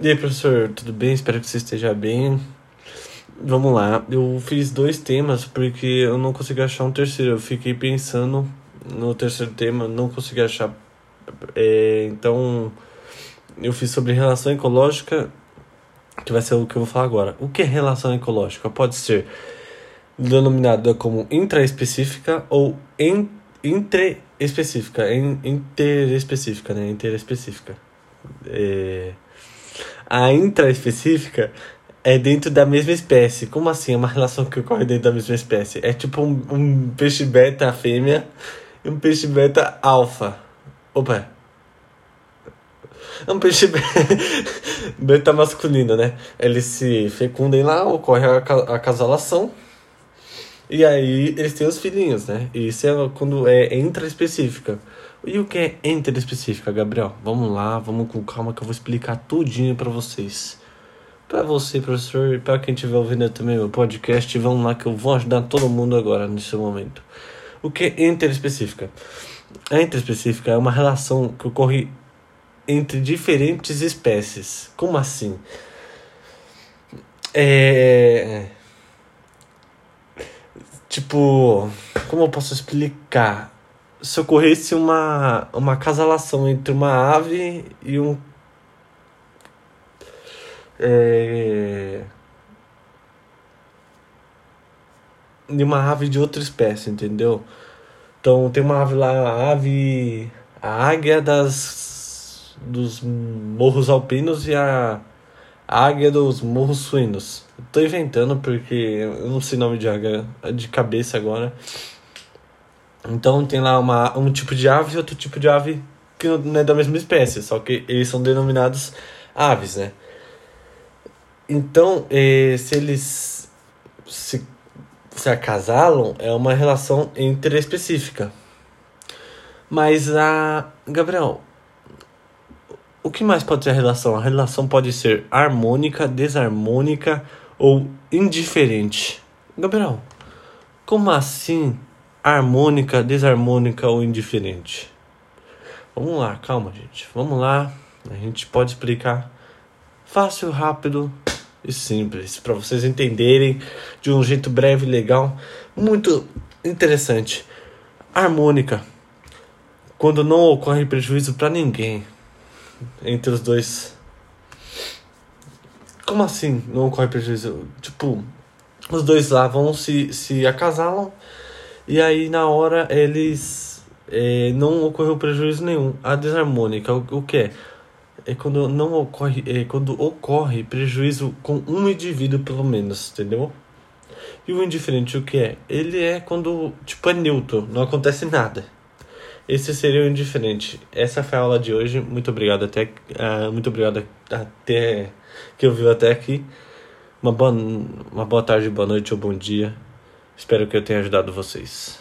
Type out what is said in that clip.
E aí, professor, tudo bem? Espero que você esteja bem. Vamos lá, eu fiz dois temas porque eu não consegui achar um terceiro. Eu fiquei pensando no terceiro tema, não consegui achar. É, então, eu fiz sobre relação ecológica, que vai ser o que eu vou falar agora. O que é relação ecológica? Pode ser denominada como intraespecífica ou in, interespecífica, in, interespecífica, né? Interespecífica. É, a intraespecífica é dentro da mesma espécie. Como assim? É uma relação que ocorre dentro da mesma espécie. É tipo um, um peixe beta fêmea e um peixe beta alfa. Opa! É um peixe beta masculino, né? Eles se fecundem lá, ocorre a, casalação. E aí eles têm os filhinhos, né? E isso é quando é intraespecífica. E o que é interespecífica, Gabriel? Vamos lá, vamos com calma que eu vou explicar tudinho para vocês. Para você, professor, e para quem estiver ouvindo também meu podcast, vamos lá que eu vou ajudar todo mundo agora nesse momento. O que é interespecífica? A interespecífica é uma relação que ocorre entre diferentes espécies. Como assim? É. Tipo, como eu posso explicar? Se ocorresse uma, uma casalação entre uma ave e um. É, de uma ave de outra espécie, entendeu? Então tem uma ave lá, a ave. A águia das. dos morros alpinos e a águia dos morros suínos. tô inventando porque eu não sei nome de águia de cabeça agora. Então tem lá uma, um tipo de ave e outro tipo de ave que não é da mesma espécie, só que eles são denominados aves, né? Então, eh, se eles se se acasalam é uma relação interespecífica. Mas a. Gabriel, o que mais pode ser a relação? A relação pode ser harmônica, desarmônica ou indiferente. Gabriel, como assim harmônica, desarmônica ou indiferente? Vamos lá, calma, gente. Vamos lá. A gente pode explicar fácil, rápido e simples para vocês entenderem de um jeito breve e legal, muito interessante. Harmônica. Quando não ocorre prejuízo para ninguém entre os dois. Como assim não ocorre prejuízo? Tipo, os dois lá vão se, se acasalam e aí na hora eles é, não ocorreu prejuízo nenhum. A desarmônica, o, o que é? é quando não ocorre, é quando ocorre prejuízo com um indivíduo pelo menos, entendeu? E o indiferente o que é? Ele é quando tipo é neutro, não acontece nada. Esse seria o indiferente. Essa foi a aula de hoje. Muito obrigado até uh, muito obrigado até que eu viu até aqui. Uma boa uma boa tarde, boa noite ou bom dia. Espero que eu tenha ajudado vocês.